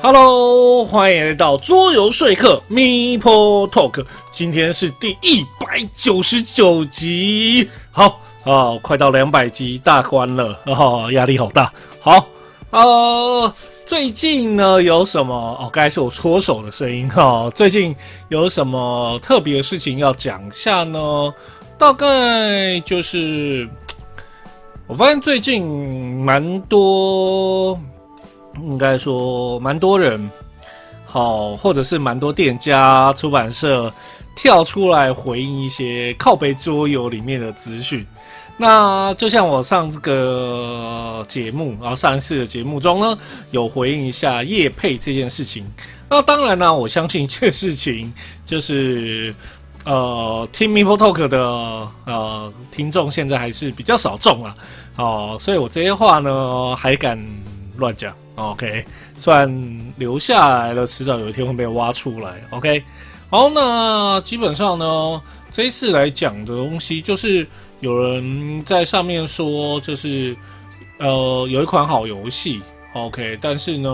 Hello，欢迎来到桌游说客 Meeple Talk，今天是第一百九十九集，好啊，快到两百集大关了，哦，压力好大。好，呃，最近呢有什么？哦，刚才是我搓手的声音哈。最近有什么特别的事情要讲一下呢？大概就是，我发现最近蛮多。应该说，蛮多人好，或者是蛮多店家、出版社跳出来回应一些靠背桌游里面的资讯。那就像我上这个节目，然后上一次的节目中呢，有回应一下叶配这件事情。那当然呢，我相信这事情就是呃，听 m i p l e Talk 的呃听众现在还是比较少众啊。哦，所以我这些话呢，还敢乱讲。OK，算留下来了，迟早有一天会被挖出来。OK，好，那基本上呢，这一次来讲的东西，就是有人在上面说，就是呃，有一款好游戏，OK，但是呢，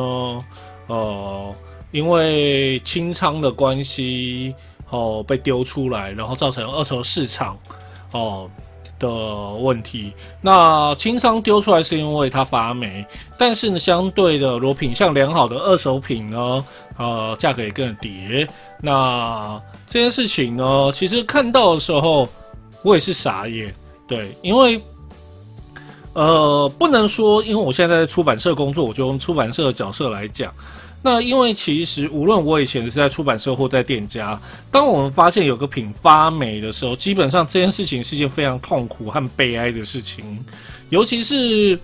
呃，因为清仓的关系，哦，被丢出来，然后造成二手市场，哦。的问题，那轻仓丢出来是因为它发霉，但是呢，相对的，如品相良好的二手品呢，呃，价格也更跌。那这件事情呢，其实看到的时候，我也是傻眼，对，因为，呃，不能说，因为我现在在出版社工作，我就用出版社的角色来讲。那因为其实无论我以前是在出版社或在店家，当我们发现有个品发霉的时候，基本上这件事情是一件非常痛苦和悲哀的事情。尤其是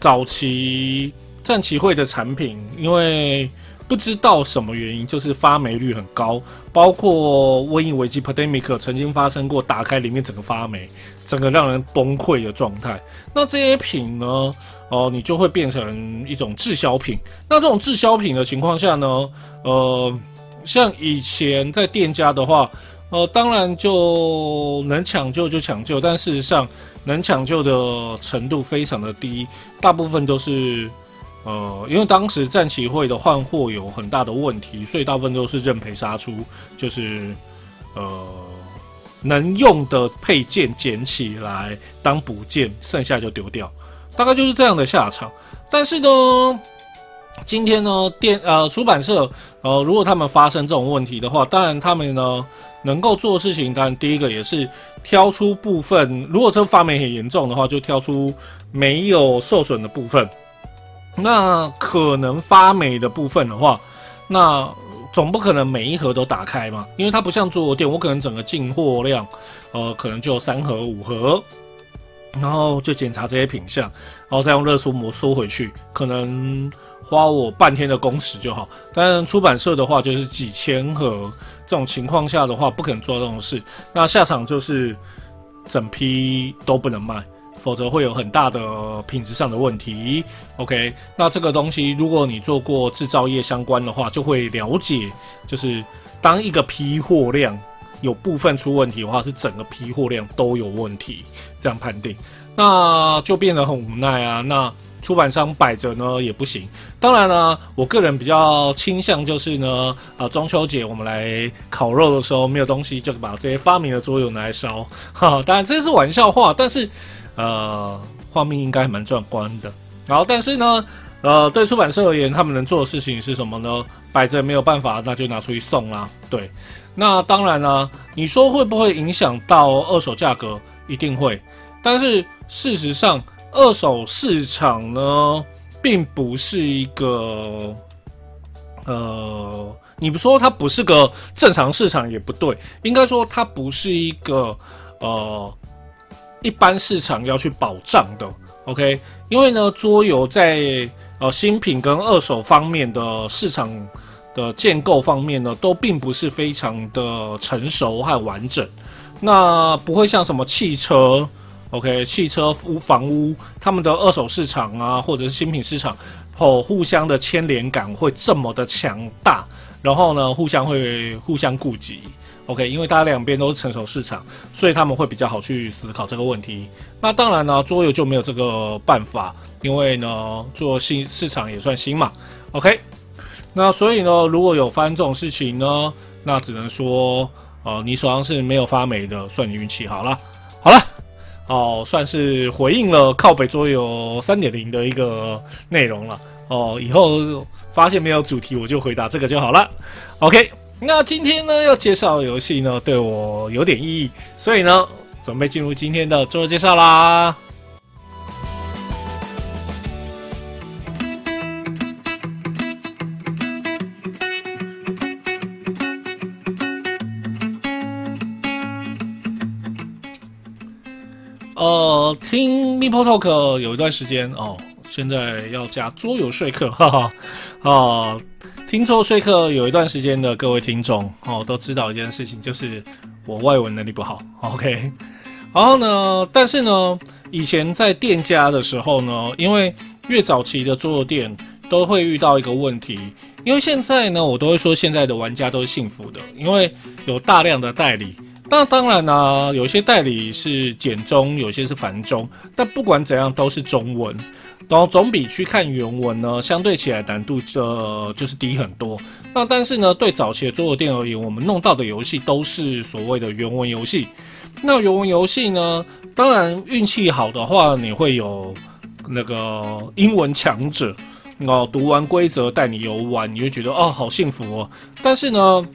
早期战旗会的产品，因为不知道什么原因，就是发霉率很高。包括瘟疫危机 （pandemic） 曾经发生过，打开里面整个发霉，整个让人崩溃的状态。那这些品呢？哦，你就会变成一种滞销品。那这种滞销品的情况下呢，呃，像以前在店家的话，呃，当然就能抢救就抢救，但事实上能抢救的程度非常的低，大部分都是，呃，因为当时战旗会的换货有很大的问题，所以大部分都是认赔杀出，就是呃，能用的配件捡起来当补件，剩下就丢掉。大概就是这样的下场，但是呢，今天呢，电呃出版社呃，如果他们发生这种问题的话，当然他们呢能够做事情，当然第一个也是挑出部分，如果这发霉很严重的话，就挑出没有受损的部分。那可能发霉的部分的话，那总不可能每一盒都打开嘛，因为它不像桌游店，我可能整个进货量，呃，可能就三盒五盒。然后就检查这些品相，然后再用热缩膜收回去，可能花我半天的工时就好。但出版社的话，就是几千盒，这种情况下的话，不可能做这种事。那下场就是整批都不能卖，否则会有很大的品质上的问题。OK，那这个东西，如果你做过制造业相关的话，就会了解，就是当一个批货量。有部分出问题的话，是整个批货量都有问题，这样判定，那就变得很无奈啊。那出版商摆着呢也不行。当然呢，我个人比较倾向就是呢，啊，中秋节我们来烤肉的时候没有东西，就把这些发明的桌游拿来烧。哈，当然这是玩笑话，但是呃，画面应该蛮壮观的。然后，但是呢，呃，对出版社而言，他们能做的事情是什么呢？摆着没有办法，那就拿出去送啦。对。那当然了，你说会不会影响到二手价格？一定会。但是事实上，二手市场呢，并不是一个，呃，你不说它不是个正常市场也不对。应该说它不是一个呃一般市场要去保障的。OK，因为呢，桌游在呃新品跟二手方面的市场。的建构方面呢，都并不是非常的成熟和完整，那不会像什么汽车，OK，汽车屋、房屋，他们的二手市场啊，或者是新品市场，哦，互相的牵连感会这么的强大，然后呢，互相会互相顾及，OK，因为大家两边都是成熟市场，所以他们会比较好去思考这个问题。那当然呢，桌游就没有这个办法，因为呢，做新市场也算新嘛，OK。那所以呢，如果有发生这种事情呢，那只能说，呃，你手上是没有发霉的，算你运气好了。好了，哦，算是回应了靠北桌游三点零的一个内容了。哦，以后发现没有主题，我就回答这个就好了。OK，那今天呢要介绍游戏呢，对我有点意义，所以呢，准备进入今天的桌游介绍啦。呃，听 m i p o Talk 有一段时间哦，现在要加桌游说客，哈哈，啊，听说说客有一段时间的各位听众哦，都知道一件事情，就是我外文能力不好，OK。然后呢，但是呢，以前在店家的时候呢，因为越早期的桌游店都会遇到一个问题，因为现在呢，我都会说现在的玩家都是幸福的，因为有大量的代理。那当然呢，有些代理是简中，有些是繁中，但不管怎样都是中文，然后总比去看原文呢，相对起来难度呃就是低很多。那但是呢，对早期的桌游店而言，我们弄到的游戏都是所谓的原文游戏。那原文游戏呢，当然运气好的话，你会有那个英文强者，哦，读完规则带你游玩，你会觉得哦好幸福哦。但是呢。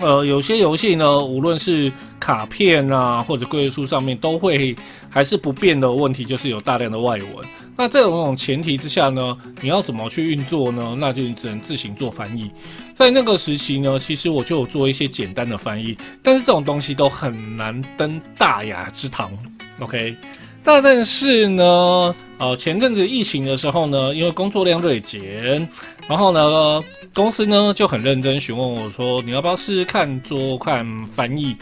呃，有些游戏呢，无论是卡片啊，或者规则书上面，都会还是不变的问题，就是有大量的外文。那这种前提之下呢，你要怎么去运作呢？那就只能自行做翻译。在那个时期呢，其实我就有做一些简单的翻译，但是这种东西都很难登大雅之堂。OK。但但是呢，呃，前阵子疫情的时候呢，因为工作量锐减，然后呢，公司呢就很认真询问我说，你要不要试试看做看翻译？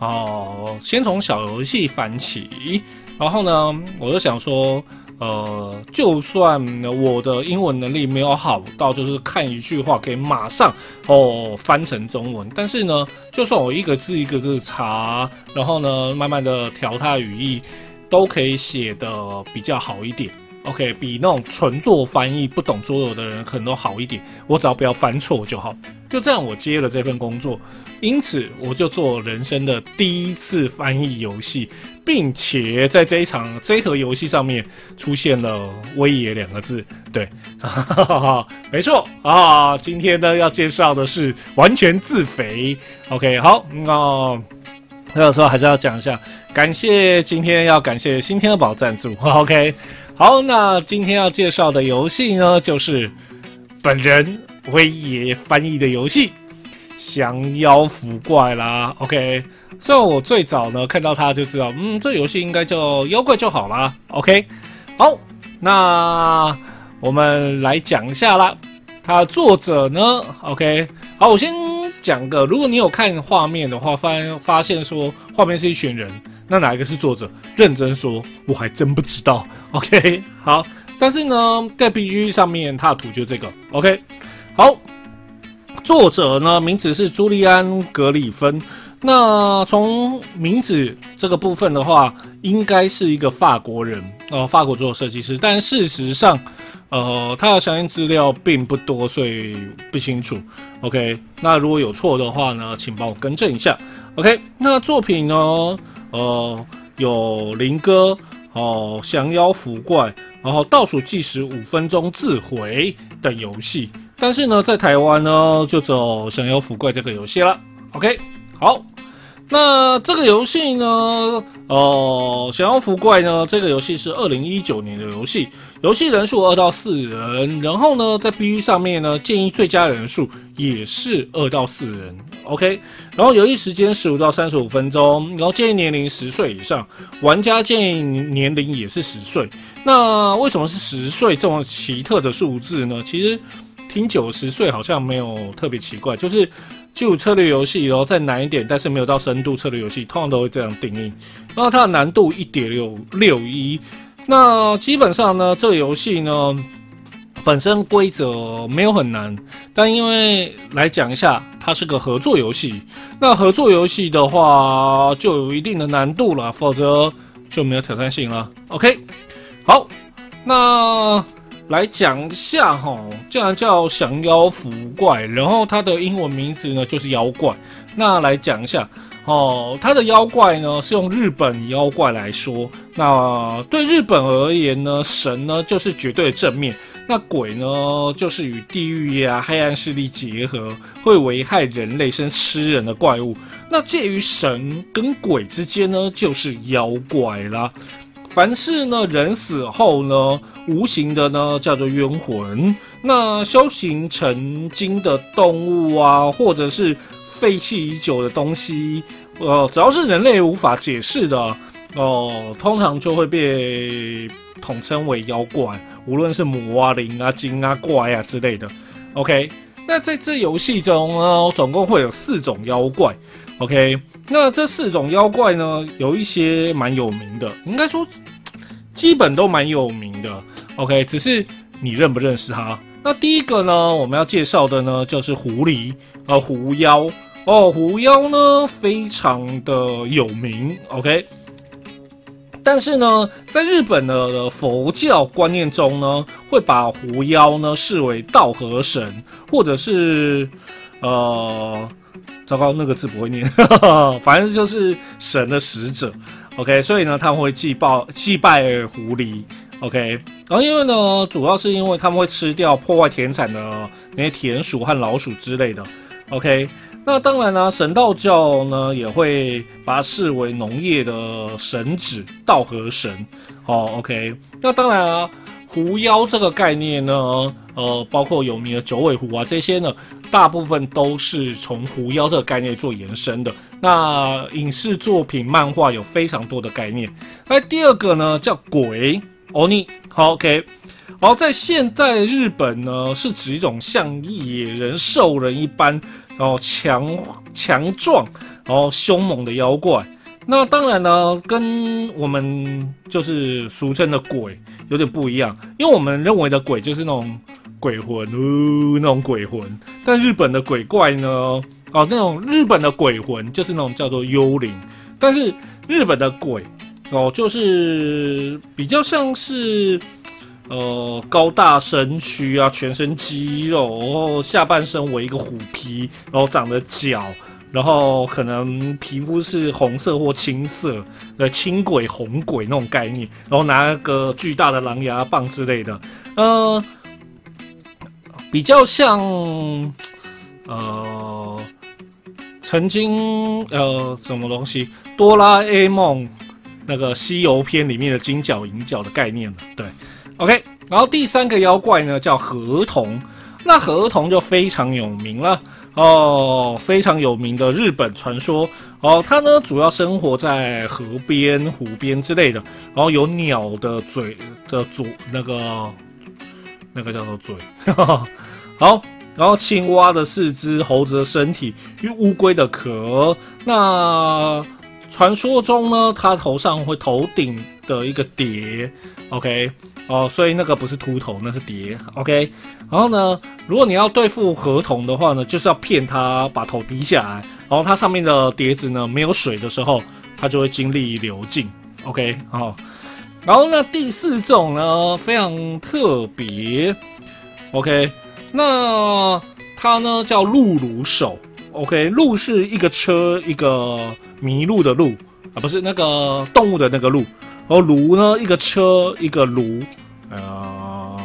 哦，先从小游戏翻起。然后呢，我就想说，呃，就算我的英文能力没有好到就是看一句话可以马上哦翻成中文，但是呢，就算我一个字一个字查，然后呢，慢慢的调它语义。都可以写的比较好一点，OK，比那种纯做翻译不懂桌游的人可能都好一点。我只要不要犯错就好，就这样我接了这份工作，因此我就做人生的第一次翻译游戏，并且在这一场这盒游戏上面出现了“威爷”两个字。对，没错啊，今天呢要介绍的是完全自肥。OK，好，那。那有时候还是要讲一下，感谢今天要感谢新天宝赞助。OK，好，那今天要介绍的游戏呢，就是本人威爷翻译的游戏《降妖伏怪》啦。OK，虽然我最早呢看到它就知道，嗯，这游戏应该叫妖怪就好啦。OK，好，那我们来讲一下啦。它作者呢？OK，好，我先。讲个，如果你有看画面的话，发发现说画面是一群人，那哪一个是作者？认真说，我还真不知道。OK，好，但是呢，在 BG 上面，它的图就这个。OK，好，作者呢名字是朱利安·格里芬。那从名字这个部分的话，应该是一个法国人哦，法国做设计师，但事实上。呃，他的详细资料并不多，所以不清楚。OK，那如果有错的话呢，请帮我更正一下。OK，那作品呢，呃，有灵歌哦，降妖伏怪，然后倒数计时五分钟自毁等游戏。但是呢，在台湾呢，就走降妖伏怪这个游戏了。OK，好。那这个游戏呢？哦，降妖伏怪呢？这个游戏是二零一九年的游戏，游戏人数二到四人。然后呢，在 B 上面呢，建议最佳人数也是二到四人。OK，然后游戏时间十五到三十五分钟，然后建议年龄十岁以上，玩家建议年龄也是十岁。那为什么是十岁这么奇特的数字呢？其实听九十岁好像没有特别奇怪，就是。就策略游戏，然后再难一点，但是没有到深度策略游戏，通常都会这样定义。那它的难度一点六六一，那基本上呢，这个游戏呢本身规则没有很难，但因为来讲一下，它是个合作游戏。那合作游戏的话，就有一定的难度了，否则就没有挑战性了。OK，好，那来讲一下哈，既然叫降妖伏怪，然后它的英文名字呢就是妖怪。那来讲一下哦，它的妖怪呢是用日本妖怪来说。那对日本而言呢，神呢就是绝对的正面，那鬼呢就是与地狱呀、黑暗势力结合，会危害人类、生吃人的怪物。那介于神跟鬼之间呢，就是妖怪啦。凡是呢，人死后呢，无形的呢叫做冤魂。那修行成精的动物啊，或者是废弃已久的东西，呃，只要是人类无法解释的哦，通常就会被统称为妖怪。无论是魔啊、灵啊、精啊、怪啊之类的。OK，那在这游戏中呢，总共会有四种妖怪。OK。那这四种妖怪呢，有一些蛮有名的，应该说基本都蛮有名的。OK，只是你认不认识它？那第一个呢，我们要介绍的呢，就是狐狸，呃，狐妖哦，狐妖呢非常的有名。OK，但是呢，在日本的佛教观念中呢，会把狐妖呢视为道和神，或者是呃。糟糕，那个字不会念，反正就是神的使者，OK，所以呢，他们会祭拜祭拜狐狸，OK，然后因为呢，主要是因为他们会吃掉破坏田产的那些田鼠和老鼠之类的，OK，那当然呢，神道教呢也会把它视为农业的神旨，道和神，哦，OK，那当然啊。狐妖这个概念呢，呃，包括有名的九尾狐啊，这些呢，大部分都是从狐妖这个概念做延伸的。那影视作品、漫画有非常多的概念。那第二个呢，叫鬼哦，你好，OK。然后在现代日本呢，是指一种像野人、兽人一般，然后强强壮，然后凶猛的妖怪。那当然呢，跟我们就是俗称的鬼有点不一样，因为我们认为的鬼就是那种鬼魂，哦，那种鬼魂。但日本的鬼怪呢，哦，那种日本的鬼魂就是那种叫做幽灵。但是日本的鬼，哦，就是比较像是，呃，高大身躯啊，全身肌肉，然后下半身为一个虎皮，然后长着脚。然后可能皮肤是红色或青色，呃，青鬼、红鬼那种概念。然后拿个巨大的狼牙棒之类的，呃，比较像，呃，曾经呃什么东西，哆啦 A 梦那个西游篇里面的金角银角的概念了。对，OK。然后第三个妖怪呢叫河童，那河童就非常有名了。哦，非常有名的日本传说哦，它呢主要生活在河边、湖边之类的，然后有鸟的嘴的左那个那个叫做嘴，好，然后青蛙的四肢、猴子的身体与乌龟的壳。那传说中呢，它头上会头顶的一个蝶，OK。哦，所以那个不是秃头，那是蝶，OK。然后呢，如果你要对付河童的话呢，就是要骗他把头低下来，然后它上面的碟子呢没有水的时候，它就会精力流尽，OK。好，然后那，第四种呢非常特别，OK。那它呢叫鹿鲁手，OK。路是一个车，一个迷路的路啊，不是那个动物的那个路。然后炉呢，一个车，一个炉，呃，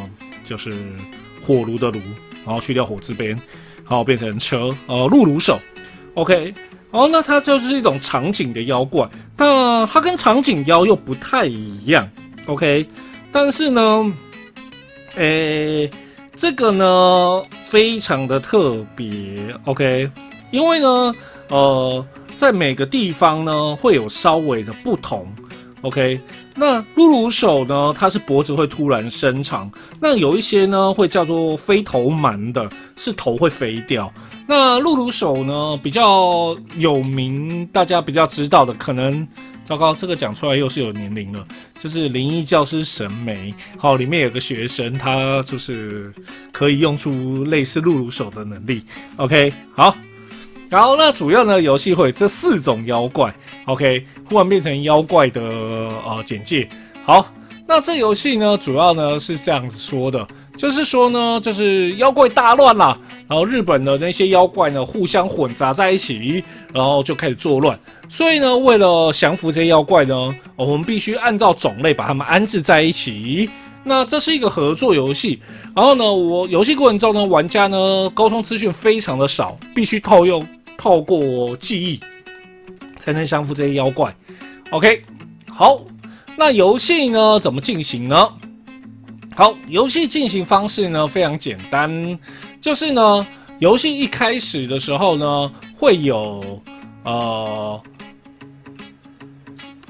就是火炉的炉，然后去掉火字边，然后变成车，呃，路炉手，OK。哦，那它就是一种场景的妖怪，但它跟场景妖又不太一样，OK。但是呢，诶，这个呢非常的特别，OK，因为呢，呃，在每个地方呢会有稍微的不同。OK，那露露手呢？它是脖子会突然伸长。那有一些呢会叫做飞头蛮的，是头会飞掉。那露露手呢比较有名，大家比较知道的，可能糟糕，这个讲出来又是有年龄了。就是灵异教师神眉，好，里面有个学生，他就是可以用出类似露露手的能力。OK，好。然后那，主要呢游戏会这四种妖怪，OK，忽然变成妖怪的呃简介。好，那这游戏呢，主要呢是这样子说的，就是说呢，就是妖怪大乱啦，然后日本的那些妖怪呢互相混杂在一起，然后就开始作乱。所以呢，为了降服这些妖怪呢，我们必须按照种类把它们安置在一起。那这是一个合作游戏，然后呢，我游戏过程中呢，玩家呢沟通资讯非常的少，必须透用透过记忆才能降服这些妖怪。OK，好。那游戏呢怎么进行呢？好，游戏进行方式呢非常简单，就是呢，游戏一开始的时候呢，会有呃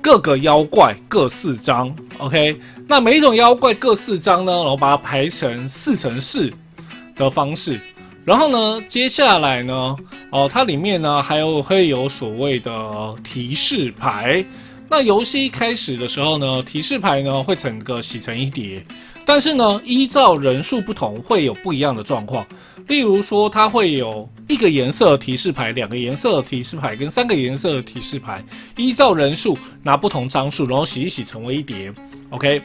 各个妖怪各四张，OK，那每一种妖怪各四张呢，然后把它排成四乘四的方式，然后呢，接下来呢，哦，它里面呢还有会有所谓的提示牌。那游戏一开始的时候呢，提示牌呢会整个洗成一叠，但是呢，依照人数不同会有不一样的状况。例如说，它会有一个颜色提示牌、两个颜色提示牌跟三个颜色的提示牌，依照人数拿不同张数，然后洗一洗成为一叠。OK，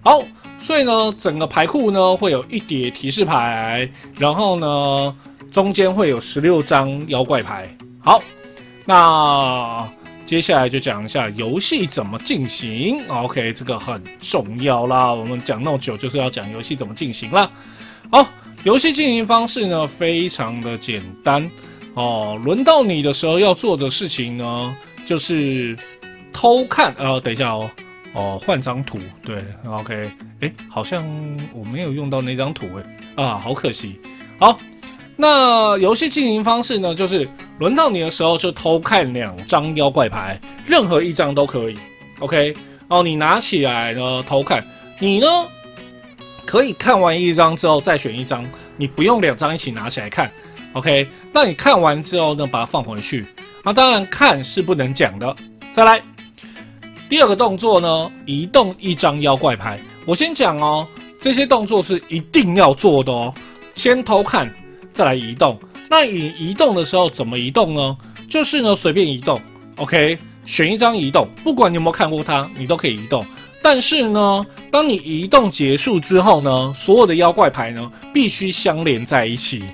好，所以呢，整个牌库呢会有一叠提示牌，然后呢中间会有十六张妖怪牌。好，那。接下来就讲一下游戏怎么进行。OK，这个很重要啦。我们讲那么久，就是要讲游戏怎么进行啦。好，游戏进行方式呢，非常的简单哦。轮到你的时候要做的事情呢，就是偷看。呃，等一下哦，哦，换张图。对，OK，哎，好像我没有用到那张图，哎，啊，好可惜。好。那游戏进行方式呢？就是轮到你的时候，就偷看两张妖怪牌，任何一张都可以。OK，哦，你拿起来呢偷看，你呢可以看完一张之后再选一张，你不用两张一起拿起来看。OK，那你看完之后呢，把它放回去。那当然看是不能讲的。再来，第二个动作呢，移动一张妖怪牌。我先讲哦，这些动作是一定要做的哦。先偷看。再来移动，那你移动的时候怎么移动呢？就是呢随便移动，OK，选一张移动，不管你有没有看过它，你都可以移动。但是呢，当你移动结束之后呢，所有的妖怪牌呢必须相连在一起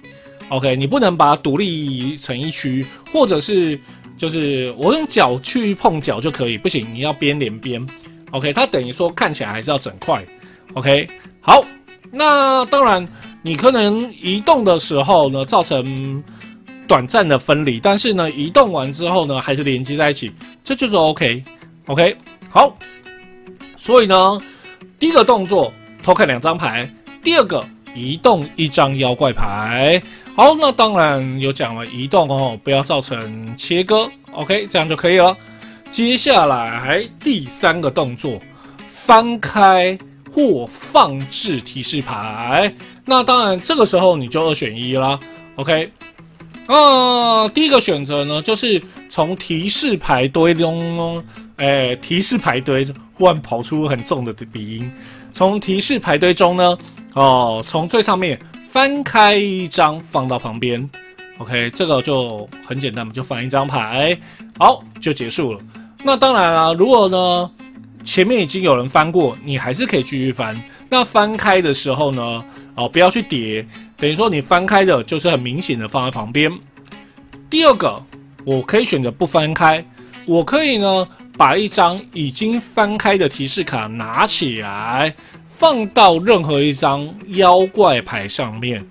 ，OK，你不能把它独立成一区，或者是就是我用脚去碰脚就可以，不行，你要边连边，OK，它等于说看起来还是要整块，OK，好，那当然。你可能移动的时候呢，造成短暂的分离，但是呢，移动完之后呢，还是连接在一起，这就是 OK，OK，好。所以呢，第一个动作偷看两张牌，第二个移动一张妖怪牌。好，那当然有讲了，移动哦，不要造成切割，OK，这样就可以了。接下来第三个动作，翻开。或放置提示牌，那当然这个时候你就二选一啦。OK，啊，第一个选择呢，就是从提示牌堆中，哎，提示牌堆忽然跑出很重的鼻音。从提示牌堆中呢，哦，从最上面翻开一张放到旁边。OK，这个就很简单嘛，就翻一张牌，好，就结束了。那当然了，如果呢？前面已经有人翻过，你还是可以继续翻。那翻开的时候呢？哦，不要去叠，等于说你翻开的就是很明显的放在旁边。第二个，我可以选择不翻开，我可以呢把一张已经翻开的提示卡拿起来，放到任何一张妖怪牌上面。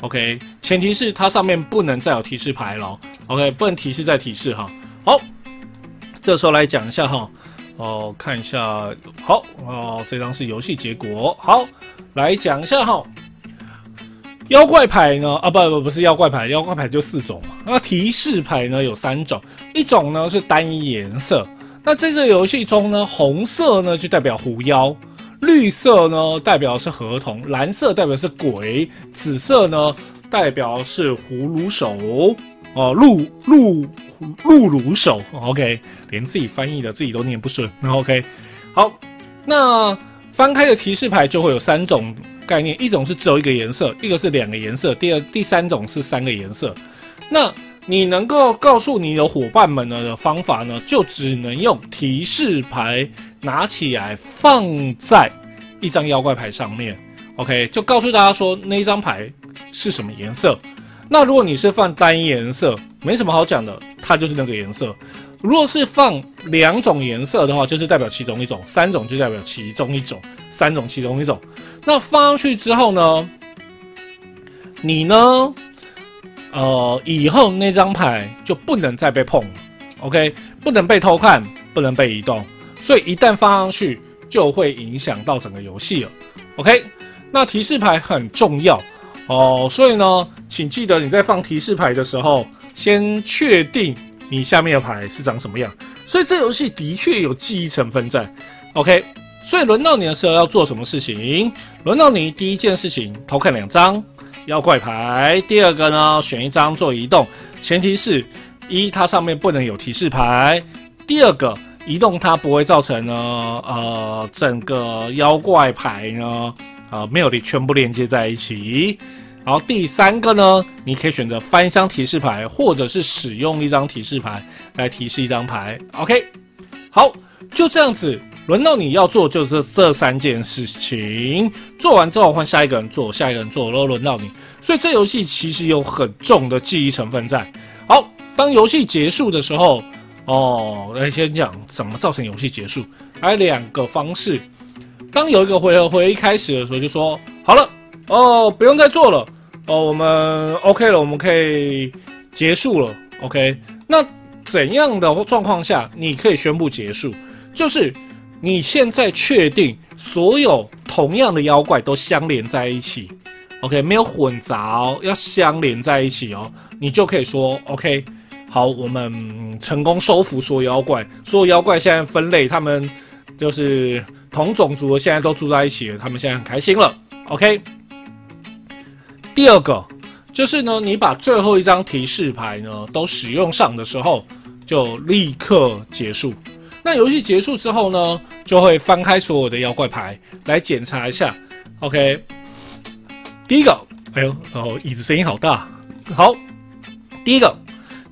OK，前提是它上面不能再有提示牌了。OK，不能提示再提示哈。好，这时候来讲一下哈。哦，看一下，好哦，这张是游戏结果。好，来讲一下哈，妖怪牌呢？啊，不不不是妖怪牌，妖怪牌就四种嘛。那提示牌呢有三种，一种呢是单一颜色。那在这游戏中呢，红色呢就代表狐妖，绿色呢代表是合同，蓝色代表是鬼，紫色呢代表是葫芦手。哦，鹿鹿鹿乳手，OK，连自己翻译的自己都念不顺，OK，好，那翻开的提示牌就会有三种概念，一种是只有一个颜色，一个是两个颜色，第二第三种是三个颜色。那你能够告诉你的伙伴们呢的方法呢，就只能用提示牌拿起来放在一张妖怪牌上面，OK，就告诉大家说那一张牌是什么颜色。那如果你是放单一颜色，没什么好讲的，它就是那个颜色。如果是放两种颜色的话，就是代表其中一种；三种就代表其中一种；三种其中一种。那放上去之后呢，你呢，呃，以后那张牌就不能再被碰，OK，不能被偷看，不能被移动。所以一旦放上去，就会影响到整个游戏了。OK，那提示牌很重要哦，所以呢，请记得你在放提示牌的时候，先确定你下面的牌是长什么样。所以这游戏的确有记忆成分在。OK，所以轮到你的时候要做什么事情？轮到你第一件事情，偷看两张妖怪牌。第二个呢，选一张做移动，前提是一它上面不能有提示牌。第二个。移动它不会造成呢，呃，整个妖怪牌呢，啊，没有的全部连接在一起。然后第三个呢，你可以选择翻一张提示牌，或者是使用一张提示牌来提示一张牌。OK，好，就这样子，轮到你要做就是这三件事情，做完之后换下一个人做，下一个人做，然后轮到你。所以这游戏其实有很重的记忆成分在。好，当游戏结束的时候。哦，来先讲怎么造成游戏结束。还有两个方式。当有一个回合回一开始的时候，就说好了，哦，不用再做了，哦，我们 OK 了，我们可以结束了。OK，那怎样的状况下你可以宣布结束？就是你现在确定所有同样的妖怪都相连在一起，OK，没有混杂哦，要相连在一起哦，你就可以说 OK。好，我们成功收服所有妖怪。所有妖怪现在分类，他们就是同种族的，现在都住在一起了。他们现在很开心了。OK。第二个就是呢，你把最后一张提示牌呢都使用上的时候，就立刻结束。那游戏结束之后呢，就会翻开所有的妖怪牌来检查一下。OK。第一个，哎呦，然后椅子声音好大。好，第一个。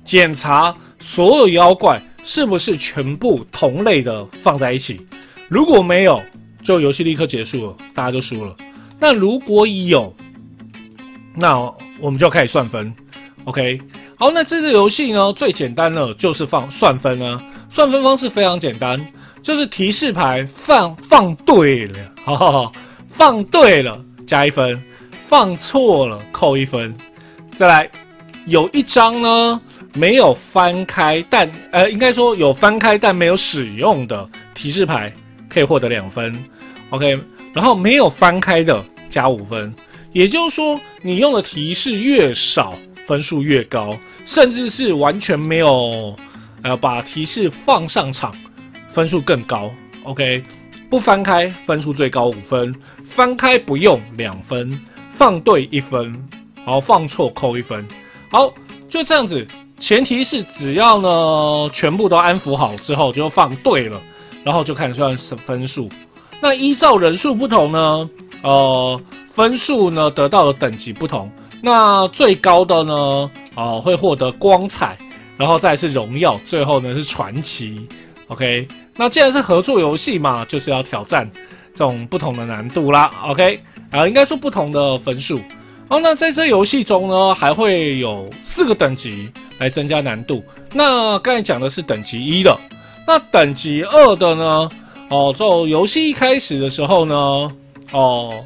检查所有妖怪是不是全部同类的放在一起，如果没有，就游戏立刻结束了，大家就输了。那如果有，那我们就开始算分。OK，好，那这个游戏呢，最简单的就是放算分啊。算分方式非常简单，就是提示牌放放对了，好好好，放对了加一分，放错了扣一分。再来，有一张呢。没有翻开，但呃，应该说有翻开但没有使用的提示牌可以获得两分，OK。然后没有翻开的加五分，也就是说你用的提示越少，分数越高，甚至是完全没有呃把提示放上场，分数更高，OK。不翻开分数最高五分，翻开不用两分，放对一分，好放错扣一分，好就这样子。前提是只要呢全部都安抚好之后就放对了，然后就开始算分数。那依照人数不同呢，呃，分数呢得到的等级不同。那最高的呢，呃，会获得光彩，然后再是荣耀，最后呢是传奇。OK，那既然是合作游戏嘛，就是要挑战这种不同的难度啦。OK，啊，应该说不同的分数。哦，那在这游戏中呢，还会有四个等级。来增加难度。那刚才讲的是等级一的，那等级二的呢？哦，就游戏一开始的时候呢，哦，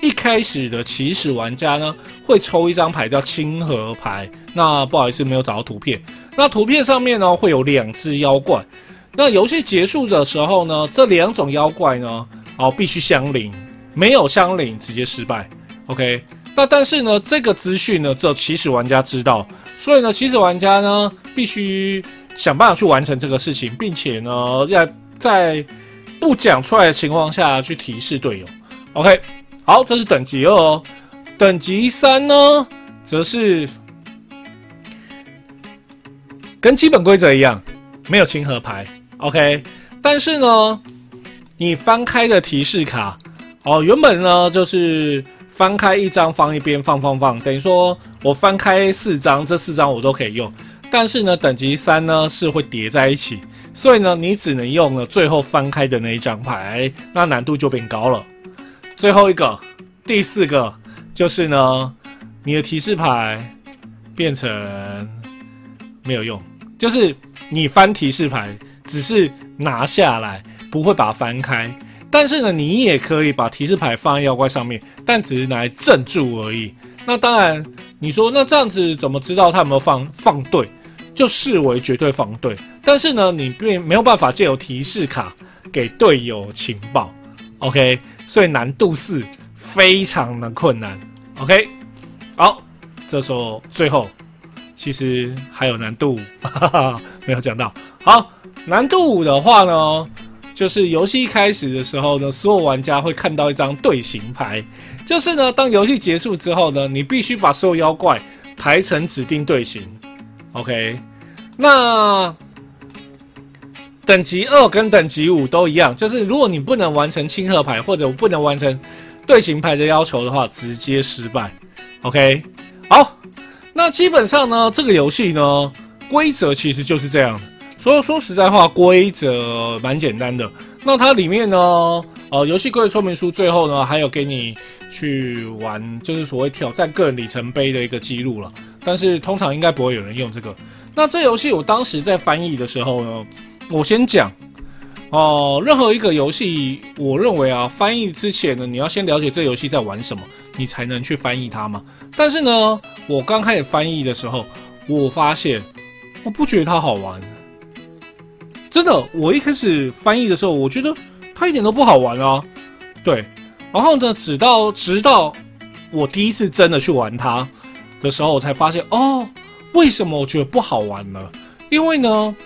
一开始的起始玩家呢会抽一张牌叫清河牌。那不好意思，没有找到图片。那图片上面呢会有两只妖怪。那游戏结束的时候呢，这两种妖怪呢，哦，必须相邻，没有相邻直接失败。OK。那但是呢，这个资讯呢只有起始玩家知道。所以呢，起始玩家呢必须想办法去完成这个事情，并且呢，要在不讲出来的情况下去提示队友。OK，好，这是等级二哦。等级三呢，则是跟基本规则一样，没有亲和牌。OK，但是呢，你翻开的提示卡，哦，原本呢就是翻开一张放一边，放放放，等于说。我翻开四张，这四张我都可以用，但是呢，等级三呢是会叠在一起，所以呢，你只能用了最后翻开的那一张牌，那难度就变高了。最后一个，第四个就是呢，你的提示牌变成没有用，就是你翻提示牌只是拿下来，不会把它翻开。但是呢，你也可以把提示牌放在妖怪上面，但只是拿来镇住而已。那当然，你说那这样子怎么知道他有没有放放对？就视为绝对防对。但是呢，你并没有办法借由提示卡给队友情报。OK，所以难度四非常的困难。OK，好，这时候最后其实还有难度，哈哈，没有讲到。好，难度五的话呢，就是游戏一开始的时候呢，所有玩家会看到一张队形牌。就是呢，当游戏结束之后呢，你必须把所有妖怪排成指定队形。OK，那等级二跟等级五都一样，就是如果你不能完成亲和牌或者不能完成队形牌的要求的话，直接失败。OK，好，那基本上呢，这个游戏呢，规则其实就是这样。所以说实在话，规则蛮简单的。那它里面呢，呃，游戏规则说明书最后呢，还有给你。去玩就是所谓挑战个人里程碑的一个记录了，但是通常应该不会有人用这个。那这游戏我当时在翻译的时候呢，我先讲哦，任何一个游戏，我认为啊，翻译之前呢，你要先了解这游戏在玩什么，你才能去翻译它嘛。但是呢，我刚开始翻译的时候，我发现我不觉得它好玩，真的，我一开始翻译的时候，我觉得它一点都不好玩啊，对。然后呢，直到直到我第一次真的去玩它的时候，我才发现哦，为什么我觉得不好玩呢？因为呢，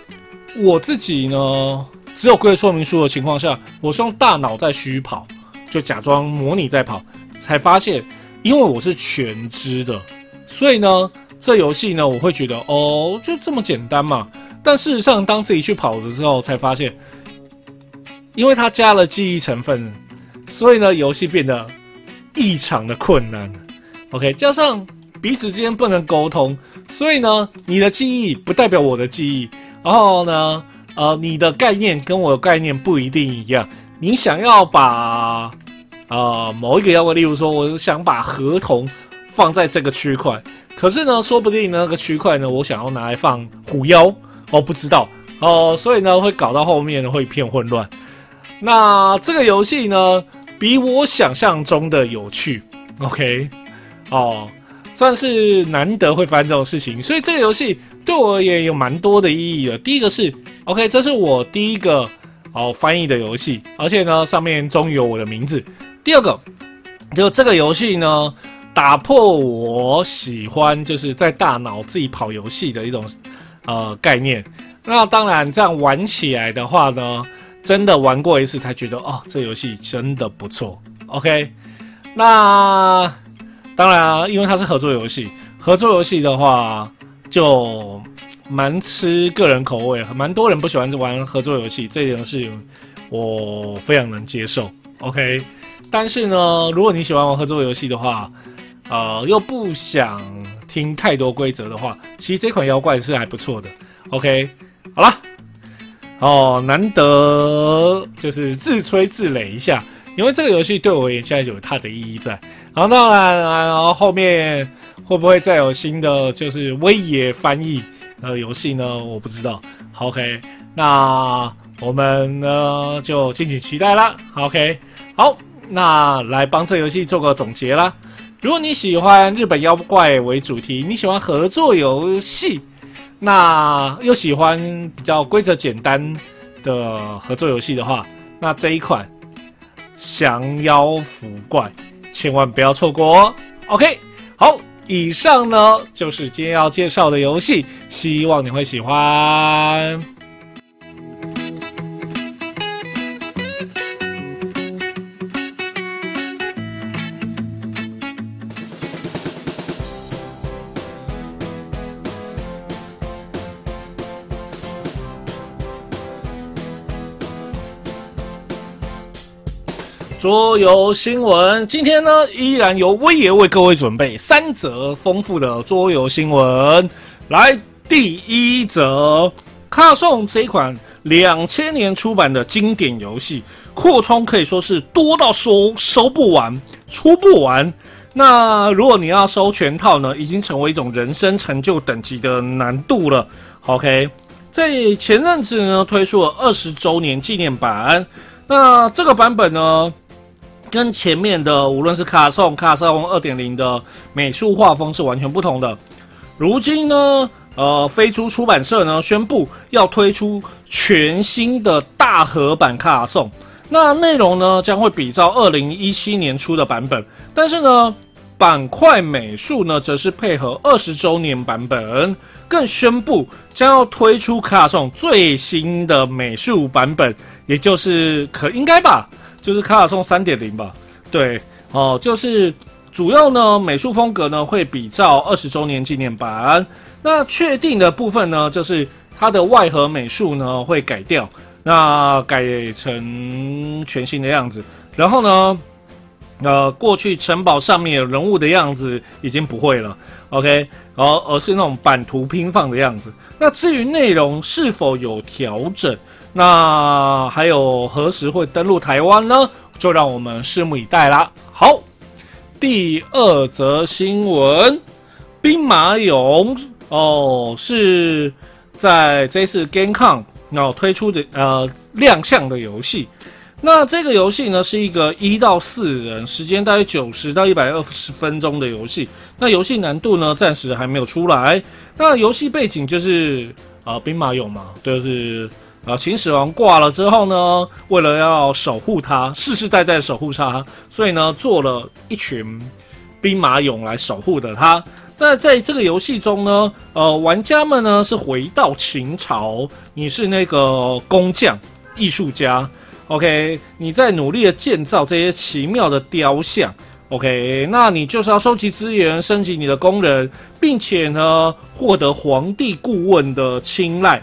我自己呢，只有规则说明书的情况下，我是用大脑在虚跑，就假装模拟在跑，才发现，因为我是全知的，所以呢，这游戏呢，我会觉得哦，就这么简单嘛。但事实上，当自己去跑的时候，才发现，因为它加了记忆成分。所以呢，游戏变得异常的困难。OK，加上彼此之间不能沟通，所以呢，你的记忆不代表我的记忆。然后呢，呃，你的概念跟我的概念不一定一样。你想要把呃某一个妖怪，例如说，我想把合同放在这个区块，可是呢，说不定那个区块呢，我想要拿来放虎妖，哦，不知道哦，所以呢，会搞到后面会一片混乱。那这个游戏呢？比我想象中的有趣，OK，哦，算是难得会发生这种事情，所以这个游戏对我也有蛮多的意义的。第一个是，OK，这是我第一个哦翻译的游戏，而且呢上面终于有我的名字。第二个，就这个游戏呢，打破我喜欢就是在大脑自己跑游戏的一种呃概念。那当然这样玩起来的话呢。真的玩过一次才觉得哦，这游戏真的不错。OK，那当然啊，因为它是合作游戏，合作游戏的话就蛮吃个人口味，蛮多人不喜欢玩合作游戏，这点是我非常能接受。OK，但是呢，如果你喜欢玩合作游戏的话，呃，又不想听太多规则的话，其实这款妖怪是还不错的。OK，好了。哦，难得就是自吹自擂一下，因为这个游戏对我而言现在有它的意义在。然后当然，然后后面会不会再有新的就是威爷翻译呃游戏呢？我不知道。OK，那我们呢就敬请期待啦。OK，好，那来帮这游戏做个总结啦。如果你喜欢日本妖怪为主题，你喜欢合作游戏。那又喜欢比较规则简单的合作游戏的话，那这一款《降妖伏怪》千万不要错过哦。OK，好，以上呢就是今天要介绍的游戏，希望你会喜欢。桌游新闻，今天呢依然由威爷为各位准备三则丰富的桌游新闻。来，第一则，卡送这一款两千年出版的经典游戏《扩充可以说是多到收收不完、出不完。那如果你要收全套呢，已经成为一种人生成就等级的难度了。OK，在前阵子呢推出了二十周年纪念版，那这个版本呢，跟前面的无论是卡颂、卡颂二点零的美术画风是完全不同的。如今呢，呃，飞猪出版社呢宣布要推出全新的大合版卡颂，那内容呢将会比照二零一七年出的版本，但是呢。板块美术呢，则是配合二十周年版本，更宣布将要推出卡颂最新的美术版本，也就是可应该吧，就是卡颂三点零吧。对，哦，就是主要呢美术风格呢会比照二十周年纪念版。那确定的部分呢，就是它的外盒美术呢会改掉，那改成全新的样子。然后呢？呃，过去城堡上面人物的样子已经不会了，OK，然后而是那种版图拼放的样子。那至于内容是否有调整，那还有何时会登陆台湾呢？就让我们拭目以待啦。好，第二则新闻，兵马俑哦，是在这次 GameCon 然后推出的呃亮相的游戏。那这个游戏呢，是一个一到四人，时间大约九十到一百二十分钟的游戏。那游戏难度呢，暂时还没有出来。那游戏背景就是啊，兵马俑嘛，就是啊，秦始皇挂了之后呢，为了要守护他，世世代代守护他，所以呢，做了一群兵马俑来守护的他。那在这个游戏中呢，呃，玩家们呢是回到秦朝，你是那个工匠、艺术家。OK，你在努力的建造这些奇妙的雕像。OK，那你就是要收集资源，升级你的工人，并且呢，获得皇帝顾问的青睐。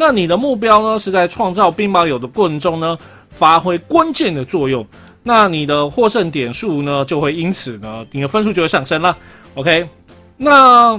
那你的目标呢，是在创造兵马俑的过程中呢，发挥关键的作用。那你的获胜点数呢，就会因此呢，你的分数就会上升了。OK，那。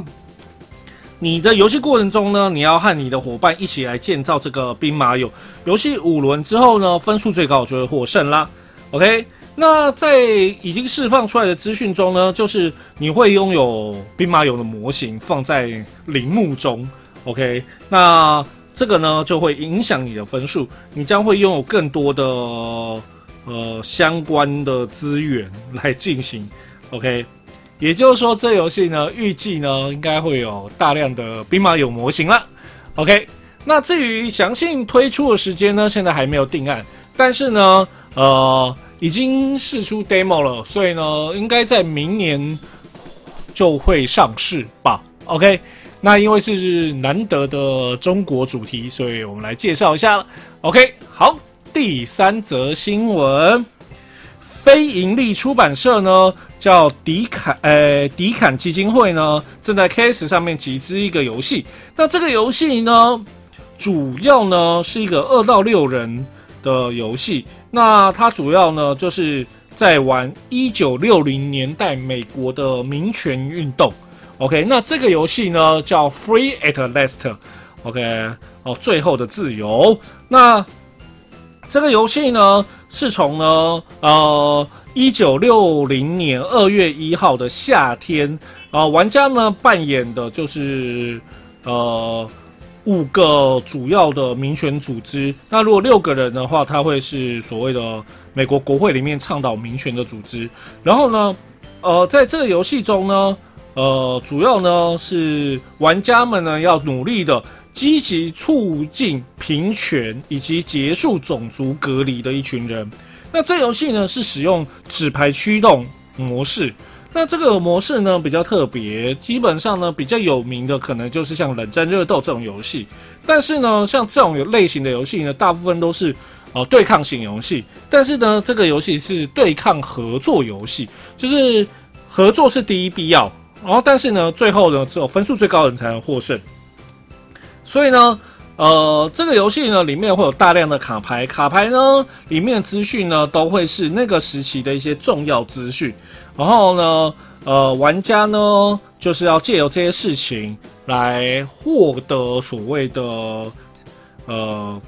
你的游戏过程中呢，你要和你的伙伴一起来建造这个兵马俑。游戏五轮之后呢，分数最高就会获胜啦。OK，那在已经释放出来的资讯中呢，就是你会拥有兵马俑的模型放在陵墓中。OK，那这个呢就会影响你的分数，你将会拥有更多的呃相关的资源来进行。OK。也就是说，这游戏呢，预计呢，应该会有大量的兵马俑模型了。OK，那至于详细推出的时间呢，现在还没有定案。但是呢，呃，已经试出 demo 了，所以呢，应该在明年就会上市吧。OK，那因为是难得的中国主题，所以我们来介绍一下了。OK，好，第三则新闻。非盈利出版社呢，叫迪坎，呃，迪坎基金会呢，正在 K S 上面集资一个游戏。那这个游戏呢，主要呢是一个二到六人的游戏。那它主要呢就是在玩一九六零年代美国的民权运动。OK，那这个游戏呢叫 Free at Last。OK，哦，最后的自由。那这个游戏呢？是从呢，呃，一九六零年二月一号的夏天，啊，玩家呢扮演的就是呃五个主要的民权组织。那如果六个人的话，他会是所谓的美国国会里面倡导民权的组织。然后呢，呃，在这个游戏中呢，呃，主要呢是玩家们呢要努力的。积极促进平权以及结束种族隔离的一群人。那这游戏呢是使用纸牌驱动模式。那这个模式呢比较特别，基本上呢比较有名的可能就是像冷战热斗这种游戏。但是呢，像这种类型的游戏呢，大部分都是呃对抗型游戏。但是呢，这个游戏是对抗合作游戏，就是合作是第一必要。然后，但是呢，最后呢，只有分数最高的人才能获胜。所以呢，呃，这个游戏呢里面会有大量的卡牌，卡牌呢里面的资讯呢都会是那个时期的一些重要资讯。然后呢，呃，玩家呢就是要借由这些事情来获得所谓的呃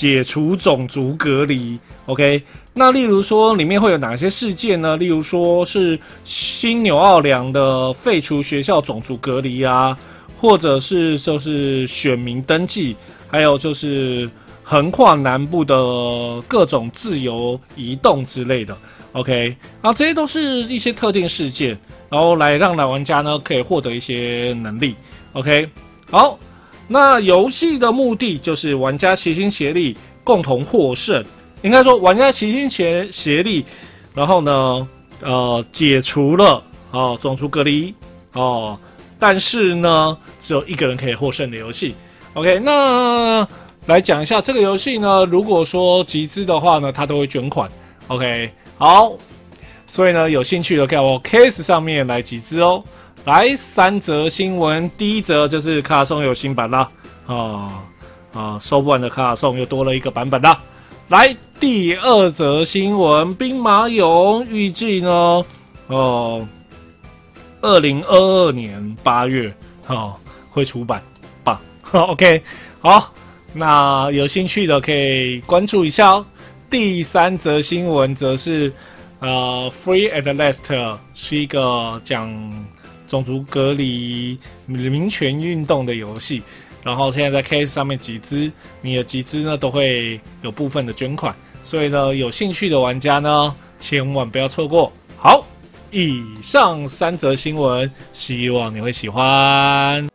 解除种族隔离。OK，那例如说里面会有哪些事件呢？例如说是新纽奥良的废除学校种族隔离啊，或者是就是选民登记，还有就是横跨南部的各种自由移动之类的。OK，啊这些都是一些特定事件，然后来让老玩家呢可以获得一些能力。OK，好，那游戏的目的就是玩家齐心协力，共同获胜。应该说，玩家齐心协协力，然后呢，呃，解除了哦种族隔离哦，但是呢，只有一个人可以获胜的游戏。OK，那来讲一下这个游戏呢，如果说集资的话呢，它都会捐款。OK。好，所以呢，有兴趣的可以往 Case 上面来集资哦。来三则新闻，第一则就是卡送有新版啦，啊啊，收不完的卡送又多了一个版本啦。来第二则新闻，兵马俑预计呢，哦，二零二二年八月哦会出版吧。OK，好，那有兴趣的可以关注一下哦。第三则新闻则是，呃，Free at Last 是一个讲种族隔离、民权运动的游戏。然后现在在 KS 上面集资，你的集资呢都会有部分的捐款，所以呢，有兴趣的玩家呢，千万不要错过。好，以上三则新闻，希望你会喜欢。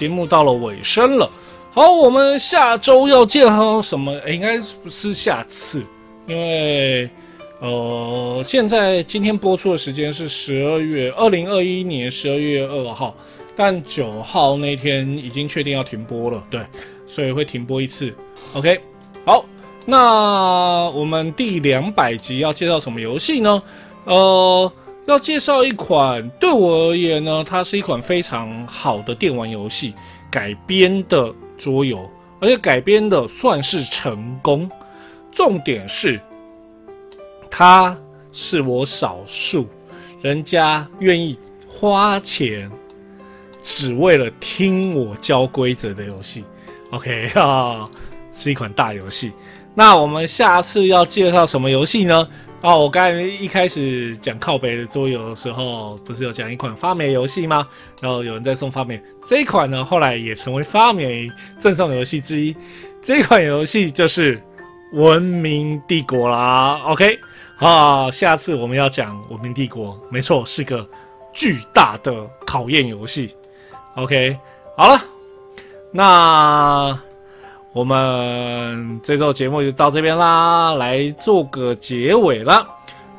节目到了尾声了，好，我们下周要介绍什么？应该不是下次，因为呃，现在今天播出的时间是十二月二零二一年十二月二号，但九号那天已经确定要停播了，对，所以会停播一次。OK，好，那我们第两百集要介绍什么游戏呢？呃。要介绍一款对我而言呢，它是一款非常好的电玩游戏改编的桌游，而且改编的算是成功。重点是，它是我少数人家愿意花钱只为了听我教规则的游戏。OK 啊，是一款大游戏。那我们下次要介绍什么游戏呢？哦，我刚才一开始讲靠北的桌游的时候，不是有讲一款发霉游戏吗？然后有人在送发霉，这一款呢，后来也成为发霉赠送游戏之一。这款游戏就是《文明帝国》啦。OK，啊，下次我们要讲《文明帝国》，没错，是个巨大的考验游戏。OK，好了，那。我们这周节目就到这边啦，来做个结尾了。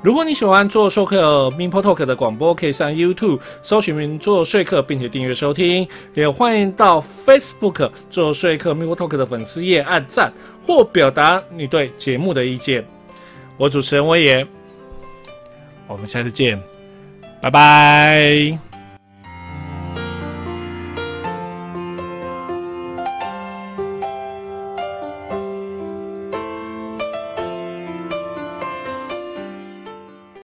如果你喜欢做说客 m i n p o Talk 的广播，可以上 YouTube 搜寻“名做说客”，并且订阅收听。也欢迎到 Facebook 做说客 m i n p o Talk 的粉丝页按赞或表达你对节目的意见。我主持人威严，我们下次见，拜拜。